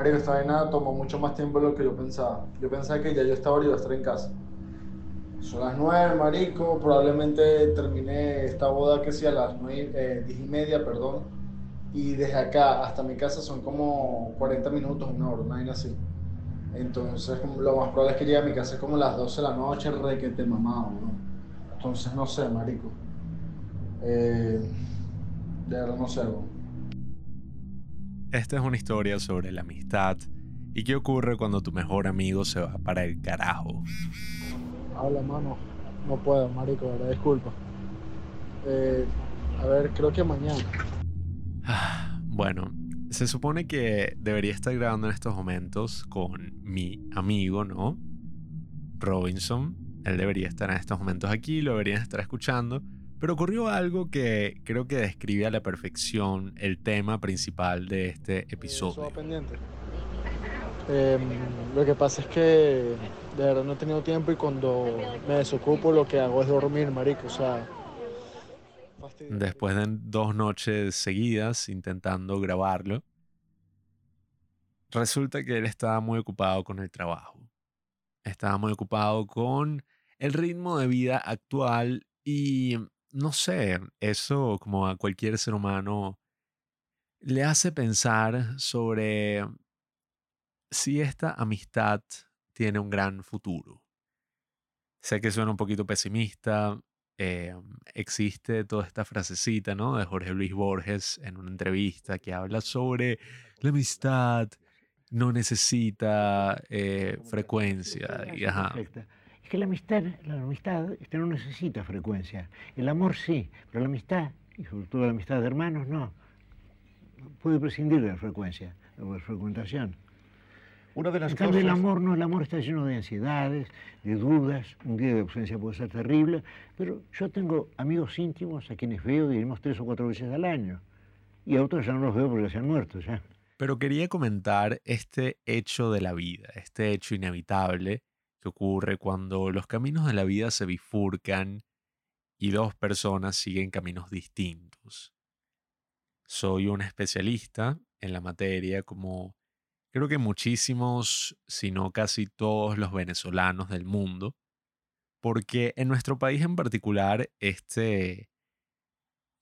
Marico, esta vaina tomó mucho más tiempo de lo que yo pensaba. Yo pensaba que ya yo estaba iba a estar en casa. Son las nueve, marico. Probablemente terminé esta boda que sea a las nueve, eh, diez y media, perdón. Y desde acá hasta mi casa son como 40 minutos, una hora, una vaina así. Entonces, lo más probable es que llegue a mi casa como las 12 de la noche, requete mamado, ¿no? Entonces, no sé, marico. Eh, no sé, bro. Esta es una historia sobre la amistad y qué ocurre cuando tu mejor amigo se va para el carajo. Habla, mano. No puedo, marico, ¿verdad? Disculpa. Eh, a ver, creo que mañana. Bueno, se supone que debería estar grabando en estos momentos con mi amigo, ¿no? Robinson. Él debería estar en estos momentos aquí, lo deberían estar escuchando. Pero ocurrió algo que creo que describe a la perfección el tema principal de este episodio. pendiente. Em, lo que pasa es que de verdad no he tenido tiempo y cuando me desocupo lo que hago es dormir, marico. O sea, Después de dos noches seguidas intentando grabarlo, resulta que él estaba muy ocupado con el trabajo. Estaba muy ocupado con el ritmo de vida actual y no sé, eso como a cualquier ser humano le hace pensar sobre si esta amistad tiene un gran futuro. Sé que suena un poquito pesimista. Eh, existe toda esta frasecita, ¿no? De Jorge Luis Borges en una entrevista que habla sobre la amistad no necesita eh, frecuencia. Y, ajá que la amistad, la amistad no necesita frecuencia. El amor sí, pero la amistad, y sobre todo la amistad de hermanos, no. Puede prescindir de la frecuencia, de la frecuentación. Una de las en cambio, el amor no, el amor está lleno de ansiedades, de dudas, un día de ausencia puede ser terrible, pero yo tengo amigos íntimos a quienes veo, diríamos, tres o cuatro veces al año, y a otros ya no los veo porque se han muerto ya. Pero quería comentar este hecho de la vida, este hecho inevitable, que ocurre cuando los caminos de la vida se bifurcan y dos personas siguen caminos distintos. Soy un especialista en la materia como creo que muchísimos, si no casi todos los venezolanos del mundo, porque en nuestro país en particular este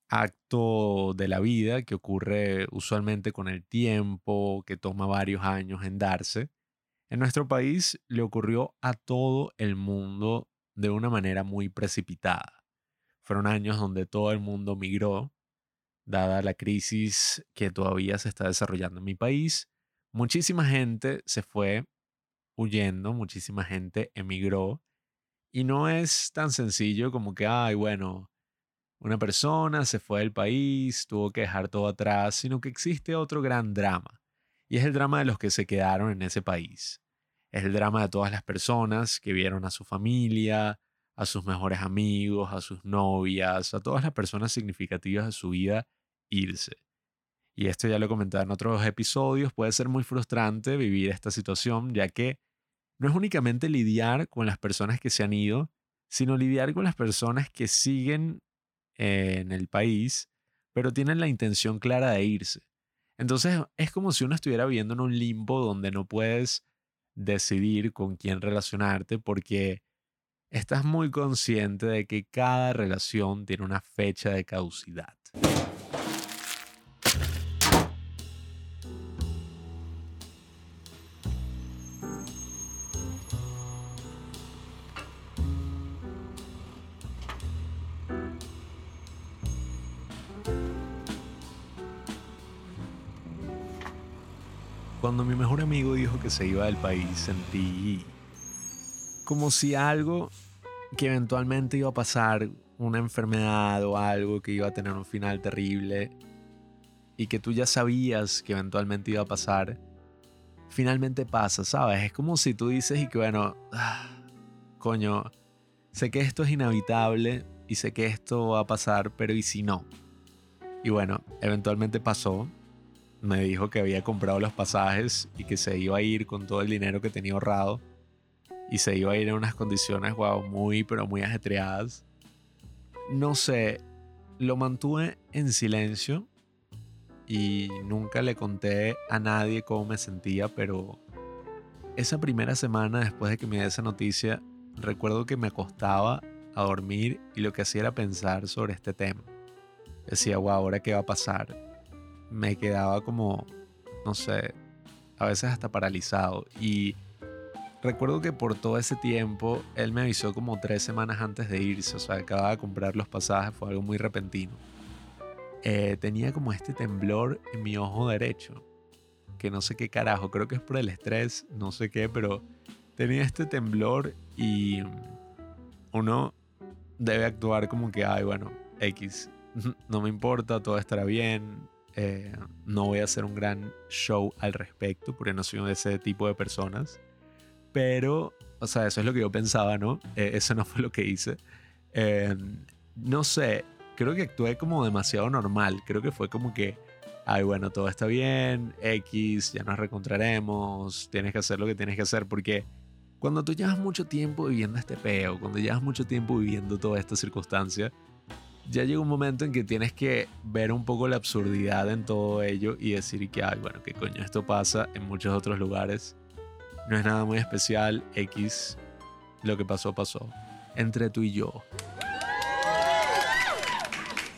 acto de la vida que ocurre usualmente con el tiempo, que toma varios años en darse, en nuestro país le ocurrió a todo el mundo de una manera muy precipitada. Fueron años donde todo el mundo migró, dada la crisis que todavía se está desarrollando en mi país. Muchísima gente se fue huyendo, muchísima gente emigró. Y no es tan sencillo como que, ay, bueno, una persona se fue del país, tuvo que dejar todo atrás, sino que existe otro gran drama y es el drama de los que se quedaron en ese país. Es el drama de todas las personas que vieron a su familia, a sus mejores amigos, a sus novias, a todas las personas significativas de su vida irse. Y esto ya lo he comentado en otros episodios, puede ser muy frustrante vivir esta situación, ya que no es únicamente lidiar con las personas que se han ido, sino lidiar con las personas que siguen en el país, pero tienen la intención clara de irse. Entonces es como si uno estuviera viviendo en un limbo donde no puedes decidir con quién relacionarte porque estás muy consciente de que cada relación tiene una fecha de caducidad. Cuando mi mejor amigo dijo que se iba del país, sentí como si algo que eventualmente iba a pasar, una enfermedad o algo que iba a tener un final terrible y que tú ya sabías que eventualmente iba a pasar, finalmente pasa, ¿sabes? Es como si tú dices y que bueno, ah, coño, sé que esto es inevitable y sé que esto va a pasar, pero ¿y si no? Y bueno, eventualmente pasó me dijo que había comprado los pasajes y que se iba a ir con todo el dinero que tenía ahorrado y se iba a ir en unas condiciones, wow, muy, pero muy ajetreadas. No sé, lo mantuve en silencio y nunca le conté a nadie cómo me sentía, pero esa primera semana después de que me dio esa noticia, recuerdo que me acostaba a dormir y lo que hacía era pensar sobre este tema. Decía, wow, ¿ahora qué va a pasar? Me quedaba como, no sé, a veces hasta paralizado. Y recuerdo que por todo ese tiempo, él me avisó como tres semanas antes de irse, o sea, acababa de comprar los pasajes, fue algo muy repentino. Eh, tenía como este temblor en mi ojo derecho que no sé qué carajo, creo que es por el estrés, no sé qué, pero tenía este temblor y uno debe actuar como que, ay, bueno, X, no me importa, todo estará bien, eh, no voy a hacer un gran show al respecto, porque no soy de ese tipo de personas, pero, o sea, eso es lo que yo pensaba, ¿no? Eh, eso no fue lo que hice. Eh, no sé, creo que actué como demasiado normal, creo que fue como que ay, bueno, todo está bien, X, ya nos reencontraremos, tienes que hacer lo que tienes que hacer, porque cuando tú llevas mucho tiempo viviendo este peo, cuando llevas mucho tiempo viviendo toda esta circunstancia, ya llega un momento en que tienes que ver un poco la absurdidad en todo ello y decir que, ay, bueno, qué coño, esto pasa en muchos otros lugares, no es nada muy especial, X, lo que pasó, pasó, entre tú y yo.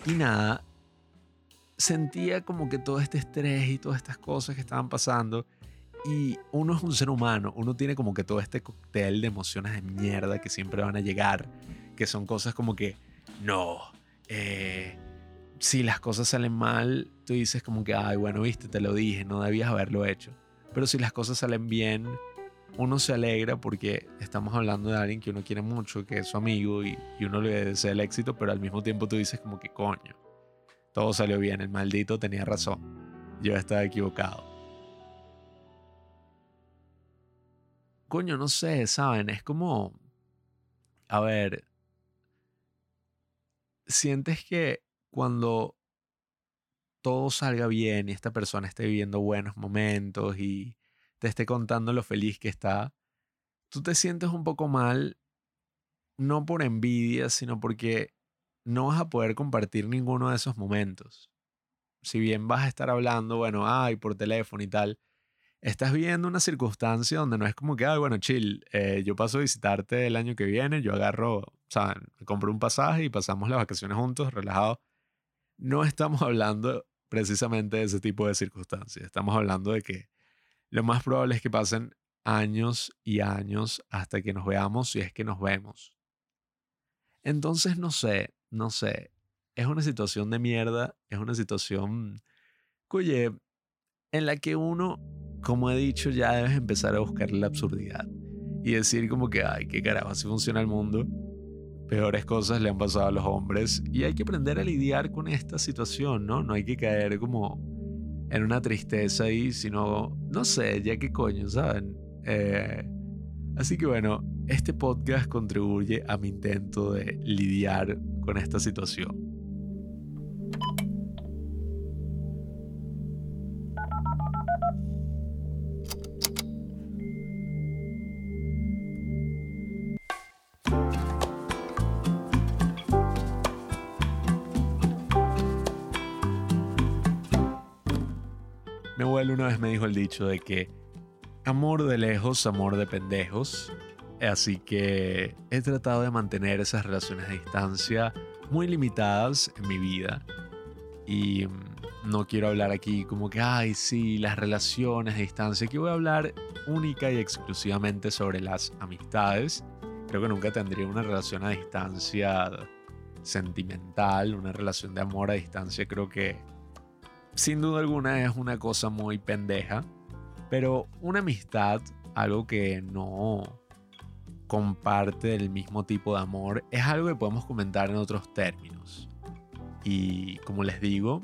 Y nada, sentía como que todo este estrés y todas estas cosas que estaban pasando. Y uno es un ser humano, uno tiene como que todo este cóctel de emociones de mierda que siempre van a llegar, que son cosas como que, no, eh, si las cosas salen mal, tú dices como que, ay, bueno, viste, te lo dije, no debías haberlo hecho. Pero si las cosas salen bien, uno se alegra porque estamos hablando de alguien que uno quiere mucho, que es su amigo y, y uno le desea el éxito, pero al mismo tiempo tú dices como que, coño todo salió bien, el maldito tenía razón. Yo estaba equivocado. Coño, no sé, ¿saben? Es como... A ver... Sientes que cuando todo salga bien y esta persona esté viviendo buenos momentos y te esté contando lo feliz que está, tú te sientes un poco mal, no por envidia, sino porque no vas a poder compartir ninguno de esos momentos. Si bien vas a estar hablando, bueno, ay, por teléfono y tal, estás viviendo una circunstancia donde no es como que, ay, bueno, chill, eh, yo paso a visitarte el año que viene, yo agarro, o compro un pasaje y pasamos las vacaciones juntos, relajados. No estamos hablando precisamente de ese tipo de circunstancias. Estamos hablando de que lo más probable es que pasen años y años hasta que nos veamos si es que nos vemos. Entonces, no sé, no sé, es una situación de mierda, es una situación, oye, en la que uno, como he dicho, ya debes empezar a buscar la absurdidad y decir como que, ay, qué carajo, así funciona el mundo. Peores cosas le han pasado a los hombres y hay que aprender a lidiar con esta situación, ¿no? No hay que caer como en una tristeza ahí, sino, no sé, ya qué coño, ¿saben? Eh, así que bueno, este podcast contribuye a mi intento de lidiar con esta situación. De que amor de lejos, amor de pendejos, Así que he tratado de mantener esas relaciones a distancia muy limitadas en mi vida. Y mm, no quiero hablar aquí como que, ay, sí, las relaciones a distancia. Aquí voy a hablar única y exclusivamente sobre las amistades. Creo que nunca tendría una relación a distancia sentimental, una relación de amor a distancia. Creo que sin duda alguna es una cosa muy pendeja. Pero una amistad, algo que no comparte el mismo tipo de amor es algo que podemos comentar en otros términos. Y como les digo,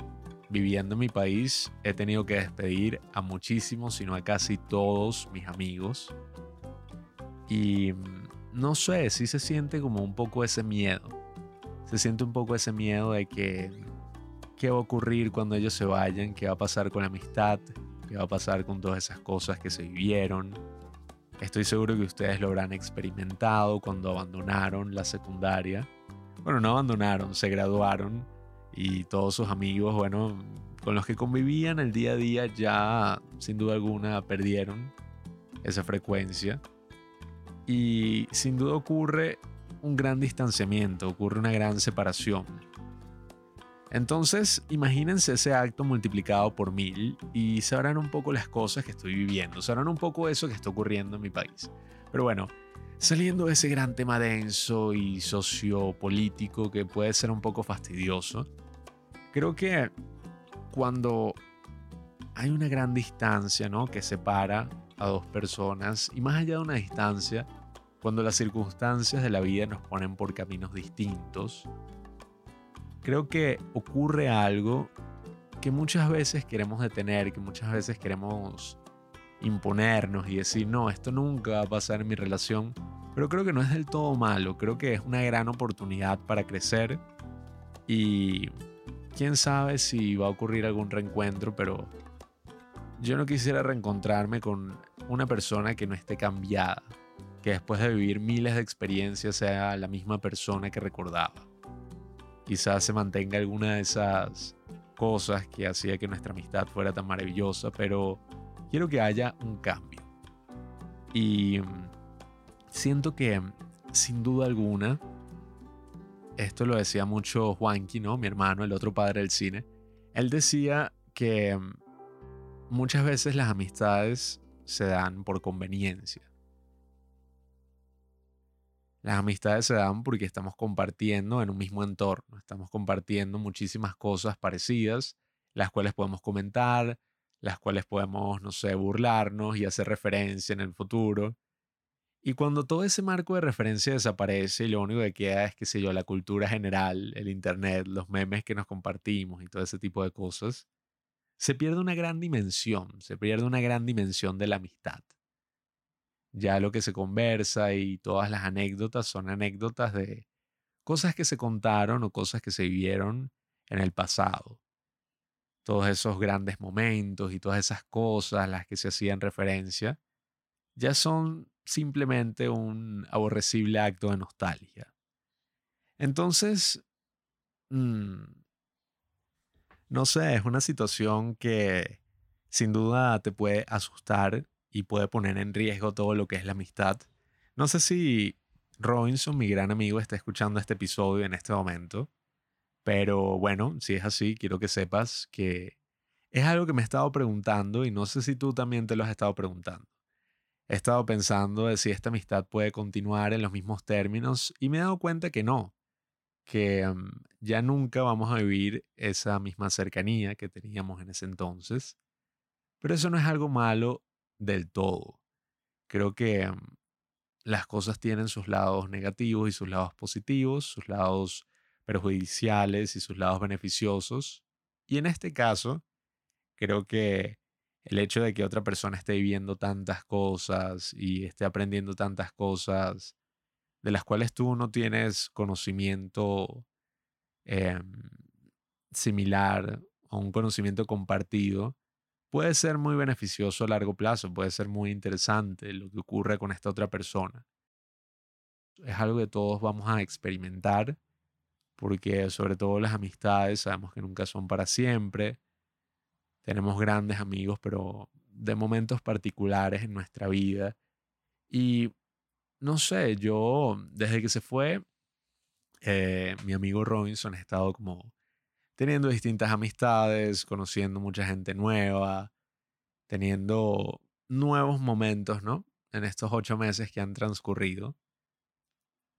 viviendo en mi país he tenido que despedir a muchísimos, sino a casi todos mis amigos. Y mm, no sé, si se siente como un poco ese miedo. Se siente un poco ese miedo de que qué va a ocurrir cuando ellos se vayan, qué va a pasar con la amistad, qué va a pasar con todas esas cosas que se vivieron, Estoy seguro que ustedes lo habrán experimentado cuando abandonaron la secundaria. Bueno, no abandonaron, se graduaron y todos sus amigos, bueno, con los que convivían el día a día ya sin duda alguna perdieron esa frecuencia y sin duda ocurre un gran distanciamiento, ocurre una gran separación. Entonces, imagínense ese acto multiplicado por mil y sabrán un poco las cosas que estoy viviendo, sabrán un poco eso que está ocurriendo en mi país. Pero bueno, saliendo de ese gran tema denso y sociopolítico que puede ser un poco fastidioso, creo que cuando hay una gran distancia ¿no? que separa a dos personas y más allá de una distancia, cuando las circunstancias de la vida nos ponen por caminos distintos, creo que ocurre algo que muchas veces queremos detener, que muchas veces queremos imponernos y decir, no, esto nunca va a pasar en mi relación, pero creo que no es del todo malo, creo que es una gran oportunidad para crecer y quién sabe si va a ocurrir algún reencuentro, pero yo no quisiera reencontrarme con una persona que no esté cambiada, que después de vivir miles de experiencias sea la misma persona que recordaba. Quizás se mantenga alguna de esas cosas que hacía que nuestra amistad fuera tan maravillosa, pero quiero que haya un cambio. Y mm, siento que, sin duda alguna, esto lo decía mucho Juanqui, ¿no? Mi hermano, el otro padre del cine. Él decía que mm, muchas veces las amistades se dan por conveniencia. Las amistades se dan porque estamos compartiendo en un mismo entorno, estamos compartiendo muchísimas cosas parecidas, las cuales podemos comentar, las cuales podemos, no sé, burlarnos y hacer referencia en el futuro. Y cuando todo ese marco de referencia desaparece y lo único que queda es, qué sé yo, la cultura general, el internet, los memes que nos compartimos y todo ese tipo de cosas, se pierde una gran dimensión, se pierde una gran dimensión de la amistad. Ya lo que se conversa y todas las anécdotas son anécdotas de cosas que se contaron o cosas que se vivieron en el pasado. Todos esos grandes momentos y todas esas cosas a las que se hacían referencia ya son simplemente un aborrecible acto de nostalgia. Entonces, mm, no sé, es una situación que sin duda te puede asustar y puede poner en riesgo todo lo que es la amistad. No sé si Robinson, mi gran amigo, está escuchando este episodio en este momento, pero bueno, si es así, quiero que sepas que es algo que me he estado preguntando y no sé si tú también te lo has estado preguntando. He estado pensando de si esta amistad puede continuar en los mismos términos y me he dado cuenta que no, que mm, ya nunca vamos a vivir esa misma cercanía que teníamos en ese entonces. Pero eso no es algo malo del todo. Creo que las cosas tienen sus lados negativos y sus lados positivos, sus lados perjudiciales y sus lados beneficiosos. Y en este caso, creo que el hecho de que otra persona esté viviendo tantas cosas y esté aprendiendo tantas cosas de las cuales tú no tienes conocimiento em, similar o un conocimiento compartido, puede ser muy beneficioso a largo plazo, puede ser muy interesante lo que ocurre con esta otra persona. Es algo que todos vamos a experimentar, porque sobre todo las amistades sabemos que nunca son para siempre. Tenemos grandes amigos, pero de momentos particulares en nuestra vida. Y no sé, yo desde que se fue, eh, mi amigo Robinson ha estado como teniendo distintas amistades, conociendo mucha gente nueva, teniendo nuevos momentos, ¿no? En estos ocho meses que han transcurrido.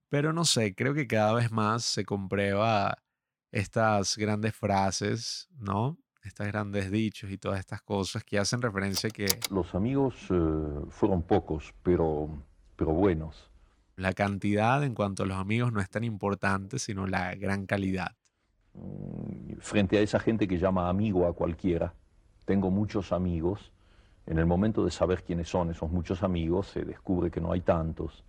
Pero no sé, creo que cada vez más se comprueba estas grandes frases, ¿no? Estas grandes dichos y todas estas cosas que hacen referencia a que... Los amigos eh, fueron pocos, pero pero buenos. La cantidad en cuanto a los amigos no es tan importante, sino la gran calidad. Mm, frente a esa gente que llama amigo a cualquiera, tengo muchos amigos. En el momento de saber quiénes son esos muchos amigos, se descubre que no hay tantos.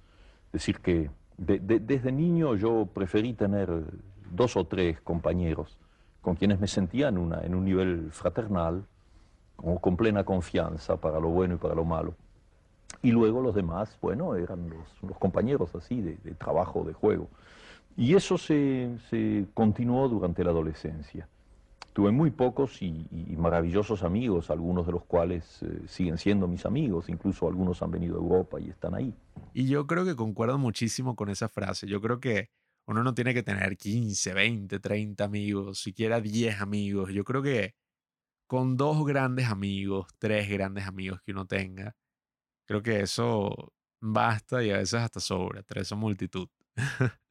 Decir, que desde niño yo preferí tener dos o tres compañeros con quienes me sentía en, un nivel fraternal, con plena confianza para lo bueno y para lo malo. Y luego los demás, bueno, eran los, compañeros así de, trabajo, de juego. Y eso se, continuó durante la adolescencia. tuve muy pocos y, maravillosos amigos, algunos de los cuales eh, siguen siendo mis amigos, incluso algunos han venido a Europa y están ahí. Y yo creo que concuerdo muchísimo con esa frase. Yo creo que uno no tiene que tener 15, 20, 30 amigos, siquiera 10 amigos. Yo creo que con dos grandes amigos, tres grandes amigos que uno tenga, creo que eso basta y a veces hasta sobra. Tres son multitud.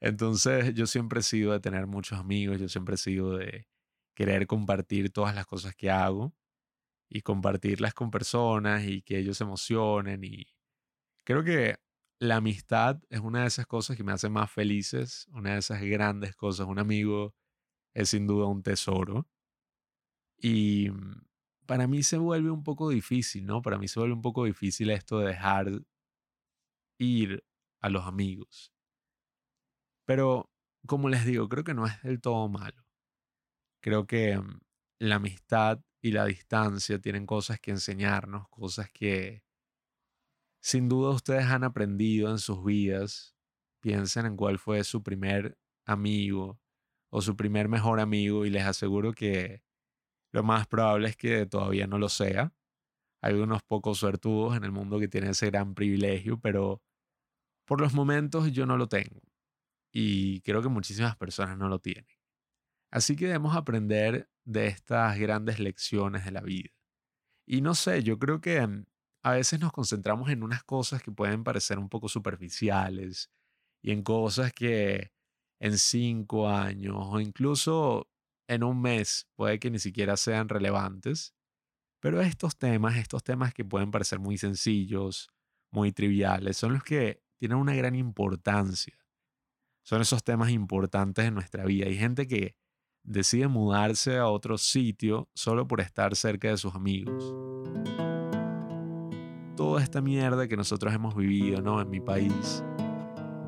Entonces yo siempre he sido de tener muchos amigos, yo siempre he sido de querer compartir todas las cosas que hago y compartirlas con personas y que ellos se emocionen y creo que la amistad es una de esas cosas que me hace más felices, una de esas grandes cosas. Un amigo es sin duda un tesoro. Y mm, para mí se vuelve un poco difícil, ¿no? Para mí se vuelve un poco difícil esto de dejar ir a los amigos. Pero, como les digo, creo que no es del todo malo. Creo que mm, la amistad y la distancia tienen cosas que enseñarnos, cosas que sin duda ustedes han aprendido en sus vidas. Piensen en cuál fue su primer amigo o su primer mejor amigo y les aseguro que lo más probable es que todavía no lo sea. Hay unos pocos suertudos en el mundo que tienen ese gran privilegio, pero por los momentos yo no lo tengo. Y creo que muchísimas personas no lo tienen. Así que debemos aprender de estas grandes lecciones de la vida. Y no sé, yo creo que mm, a veces nos concentramos en unas cosas que pueden parecer un poco superficiales y en cosas que en cinco años o incluso en un mes puede que ni siquiera sean relevantes. Pero estos temas, estos temas que pueden parecer muy sencillos, muy triviales, son los que tienen una gran importancia. Son esos temas importantes en nuestra vida. Hay gente que decide mudarse a otro sitio solo por estar cerca de sus amigos toda esta mierda que nosotros hemos vivido, ¿no? En mi país,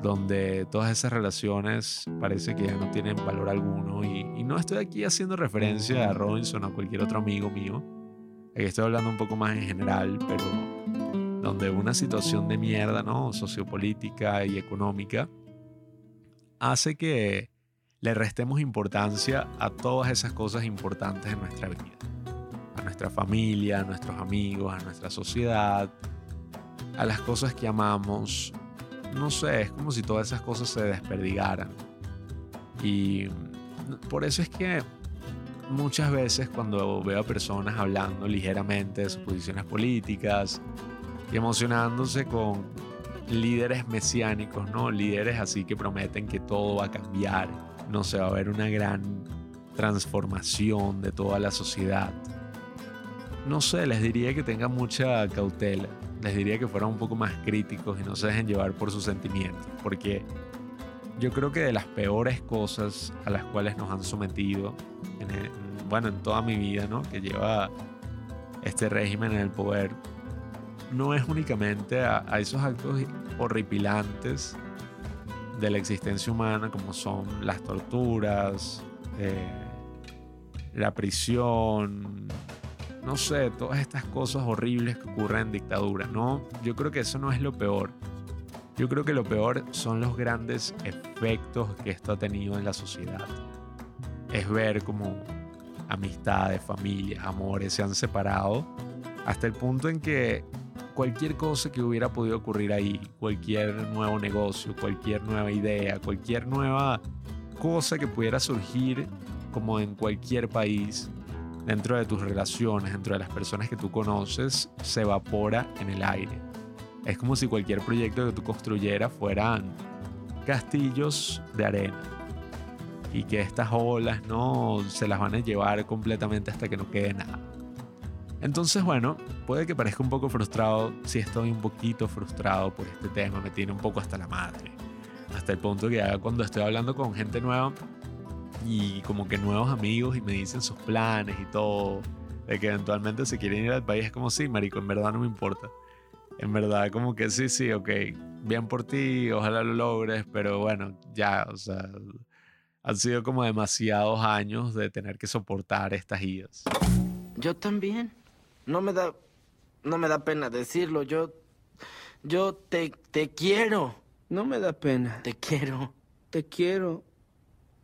donde todas esas relaciones parece que ya no tienen valor alguno. Y, no estoy aquí haciendo referencia a Robinson o a cualquier otro amigo mío. Aquí estoy hablando un poco más en general, pero donde una situación de mierda, ¿no? Sociopolítica y económica hace que le restemos importancia a todas esas cosas importantes en nuestra vida nuestra familia, a nuestros amigos, a nuestra sociedad, a las cosas que amamos. No sé, es como si todas esas cosas se desperdigaran. Y por eso es que muchas veces cuando veo a personas hablando ligeramente de sus posiciones políticas y emocionándose con líderes mesiánicos, ¿no? Líderes así que prometen que todo va a cambiar, no se va a ver una gran transformación de toda la sociedad no sé, les diría que tengan mucha cautela. Les diría que fueran un poco más críticos y no se dejen llevar por sus sentimientos. Porque yo creo que de las peores cosas a las cuales nos han sometido, en bueno, en toda mi vida, ¿no? Que lleva este régimen en el poder, no es únicamente a, esos actos horripilantes de la existencia humana como son las torturas, eh, la prisión, no sé, todas estas cosas horribles que ocurren en dictadura, ¿no? Yo creo que eso no es lo peor. Yo creo que lo peor son los grandes efectos que esto ha tenido en la sociedad. Es ver cómo amistades, familias, amores se han separado hasta el punto en que cualquier cosa que hubiera podido ocurrir ahí, cualquier nuevo negocio, cualquier nueva idea, cualquier nueva cosa que pudiera surgir como en cualquier país, dentro de tus relaciones, dentro de las personas que tú conoces, se evapora en el aire. Es como si cualquier proyecto que tú construyeras fueran castillos de arena y que estas olas no se las van a llevar completamente hasta que no quede nada. Entonces, bueno, puede que parezca un poco frustrado, si estoy un poquito frustrado por este tema, me tiene un poco hasta la madre. Hasta el punto que cuando estoy hablando con gente nueva, y como que nuevos amigos y me dicen sus planes y todo, de que eventualmente se quieren ir al país, es como, sí, marico, en verdad no me importa. En verdad, como que sí, sí, ok, bien por ti, ojalá lo logres, pero bueno, ya, o sea, han sido como demasiados años de tener que soportar estas idas. Yo también. No me da, no me da pena decirlo. Yo, yo te, te quiero. No me da pena. Te quiero. Te quiero.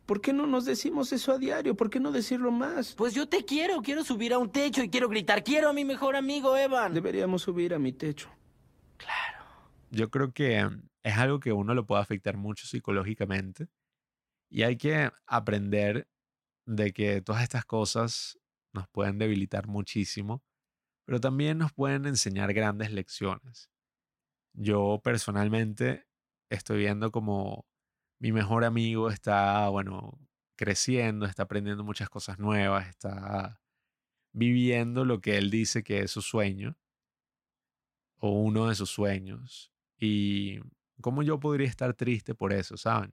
¿Por qué no nos decimos eso a diario? ¿Por qué no decirlo más? Pues yo te quiero, quiero subir a un techo y quiero gritar, quiero a mi mejor amigo Evan. Deberíamos subir a mi techo. Claro. Yo creo que mm, es algo que uno lo puede afectar mucho psicológicamente y hay que aprender de que todas estas cosas nos pueden debilitar muchísimo, pero también nos pueden enseñar grandes lecciones. Yo personalmente estoy viendo como mi mejor amigo está, bueno, creciendo, está aprendiendo muchas cosas nuevas, está viviendo lo que él dice que es su sueño o uno de sus sueños. Y cómo yo podría estar triste por eso, ¿saben?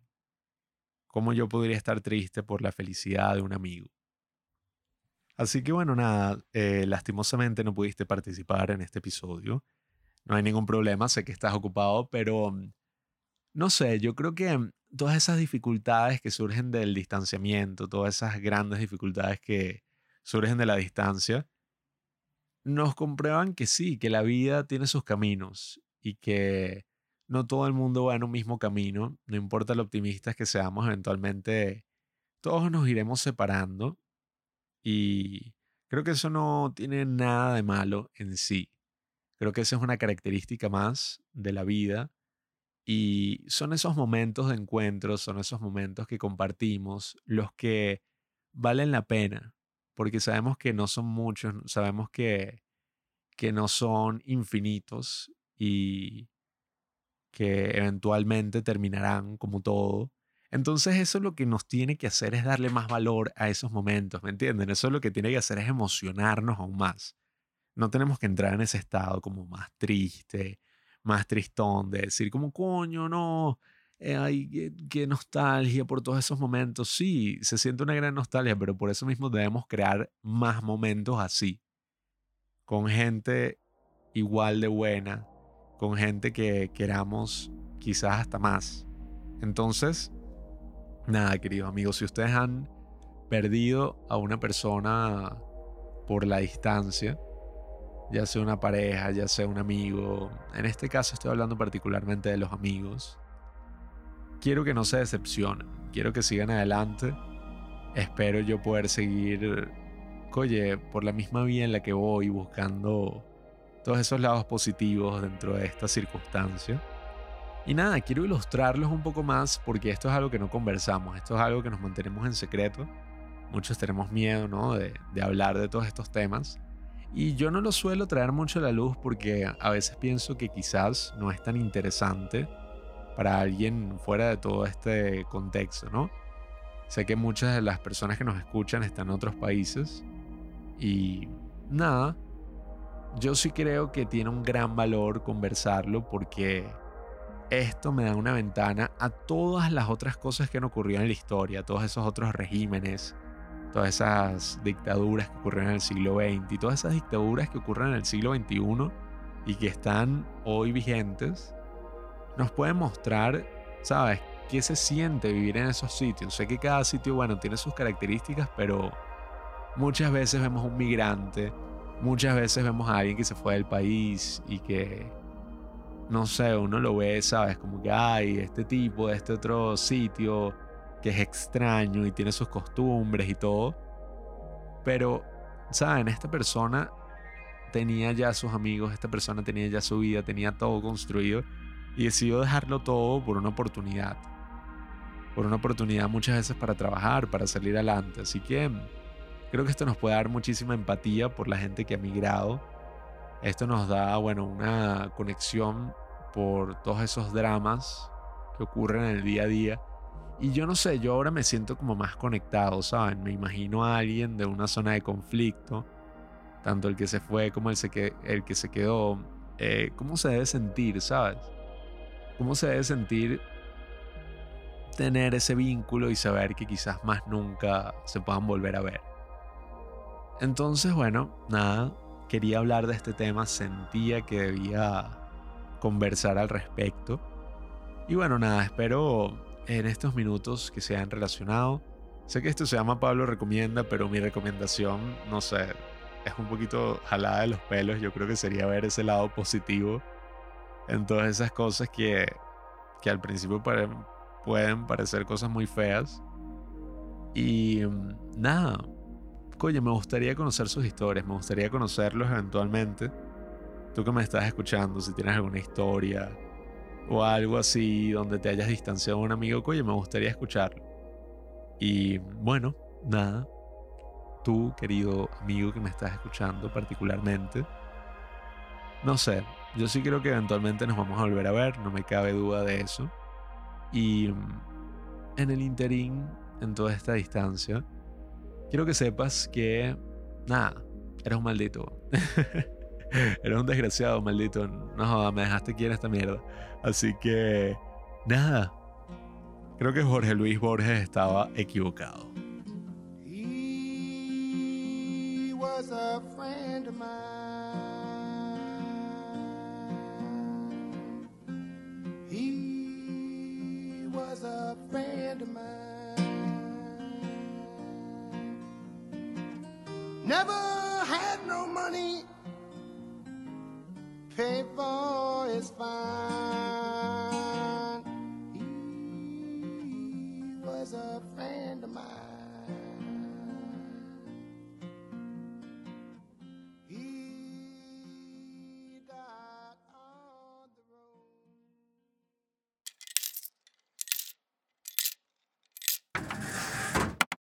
¿Cómo yo podría estar triste por la felicidad de un amigo? Así que bueno, nada, eh, lastimosamente no pudiste participar en este episodio. No hay ningún problema, sé que estás ocupado, pero mm, no sé, yo creo que mm, todas esas dificultades que surgen del distanciamiento, todas esas grandes dificultades que surgen de la distancia, nos comprueban que sí, que la vida tiene sus caminos y que no todo el mundo va en un mismo camino, no importa lo optimistas que seamos, eventualmente todos nos iremos separando y creo que eso no tiene nada de malo en sí. Creo que esa es una característica más de la vida y son esos momentos de encuentro, son esos momentos que compartimos los que valen la pena, porque sabemos que no son muchos, sabemos que, que no son infinitos y que eventualmente terminarán como todo. Entonces eso lo que nos tiene que hacer es darle más valor a esos momentos, ¿me entienden? Eso lo que tiene que hacer es emocionarnos aún más. No tenemos que entrar en ese estado como más triste, más tristón, de decir como, coño, no, eh, ay, qué, qué, nostalgia por todos esos momentos. Sí, se siente una gran nostalgia, pero por eso mismo debemos crear más momentos así, con gente igual de buena, con gente que queramos quizás hasta más. Entonces, nada, queridos amigos, si ustedes han perdido a una persona por la distancia, ya sea una pareja, ya sea un amigo, en este caso estoy hablando particularmente de los amigos, quiero que no se decepcionen, quiero que sigan adelante, espero yo poder seguir, oye, por la misma vía en la que voy buscando todos esos lados positivos dentro de esta circunstancia. Y nada, quiero ilustrarlos un poco más porque esto es algo que no conversamos, esto es algo que nos mantenemos en secreto. Muchos tenemos miedo, ¿no? De, hablar de todos estos temas. Y yo no lo suelo traer mucho a la luz porque a veces pienso que quizás no es tan interesante para alguien fuera de todo este contexto, ¿no? Sé que muchas de las personas que nos escuchan están en otros países y nada, yo sí creo que tiene un gran valor conversarlo porque esto me da una ventana a todas las otras cosas que han ocurrido en la historia, todos esos otros regímenes, todas esas dictaduras que ocurrieron en el siglo XX y todas esas dictaduras que ocurren en el siglo XXI y que están hoy vigentes, nos pueden mostrar, ¿sabes?, qué se siente vivir en esos sitios. Sé que cada sitio, bueno, tiene sus características, pero muchas veces vemos un migrante Muchas veces vemos a alguien que se fue del país y que, no sé, uno lo ve, ¿sabes? Como que hay este tipo de este otro sitio que es extraño y tiene sus costumbres y todo. Pero, ¿saben? Esta persona tenía ya sus amigos, esta persona tenía ya su vida, tenía todo construido y decidió dejarlo todo por una oportunidad. Por una oportunidad muchas veces para trabajar, para salir adelante. Así que Creo que esto nos puede dar muchísima empatía por la gente que ha migrado. Esto nos da, bueno, una conexión por todos esos dramas que ocurren en el día a día. Y yo no sé, yo ahora me siento como más conectado, ¿saben? Me imagino a alguien de una zona de conflicto, tanto el que se fue como el, que, el que se quedó. Eh, ¿Cómo se debe sentir, ¿sabes? ¿Cómo se debe sentir tener ese vínculo y saber que quizás más nunca se puedan volver a ver? Entonces, bueno, nada, quería hablar de este tema, sentía que debía conversar al respecto. Y bueno, nada, espero en estos minutos que se hayan relacionado. Sé que esto se llama Pablo Recomienda, pero mi recomendación, no sé, es un poquito jalada de los pelos. Yo creo que sería ver ese lado positivo en todas esas cosas que, que al principio pueden parecer cosas muy feas. Y mm, nada, oye, me gustaría conocer sus historias, me gustaría conocerlos eventualmente. Tú que me estás escuchando, si tienes alguna historia o algo así donde te hayas distanciado de un amigo, oye, me gustaría escucharlo. Y bueno, nada, tú, querido amigo que me estás escuchando particularmente, no sé, yo sí creo que eventualmente nos vamos a volver a ver, no me cabe duda de eso. Y mm, en el interín, en toda esta distancia, quiero que sepas que, nada, eres un maldito. eres un desgraciado, maldito. No me dejaste aquí en esta mierda. Así que, nada. Creo que Jorge Luis Borges estaba equivocado. He was a friend of mine. He was a friend of mine. Never had no money. Paid for his fine. He was a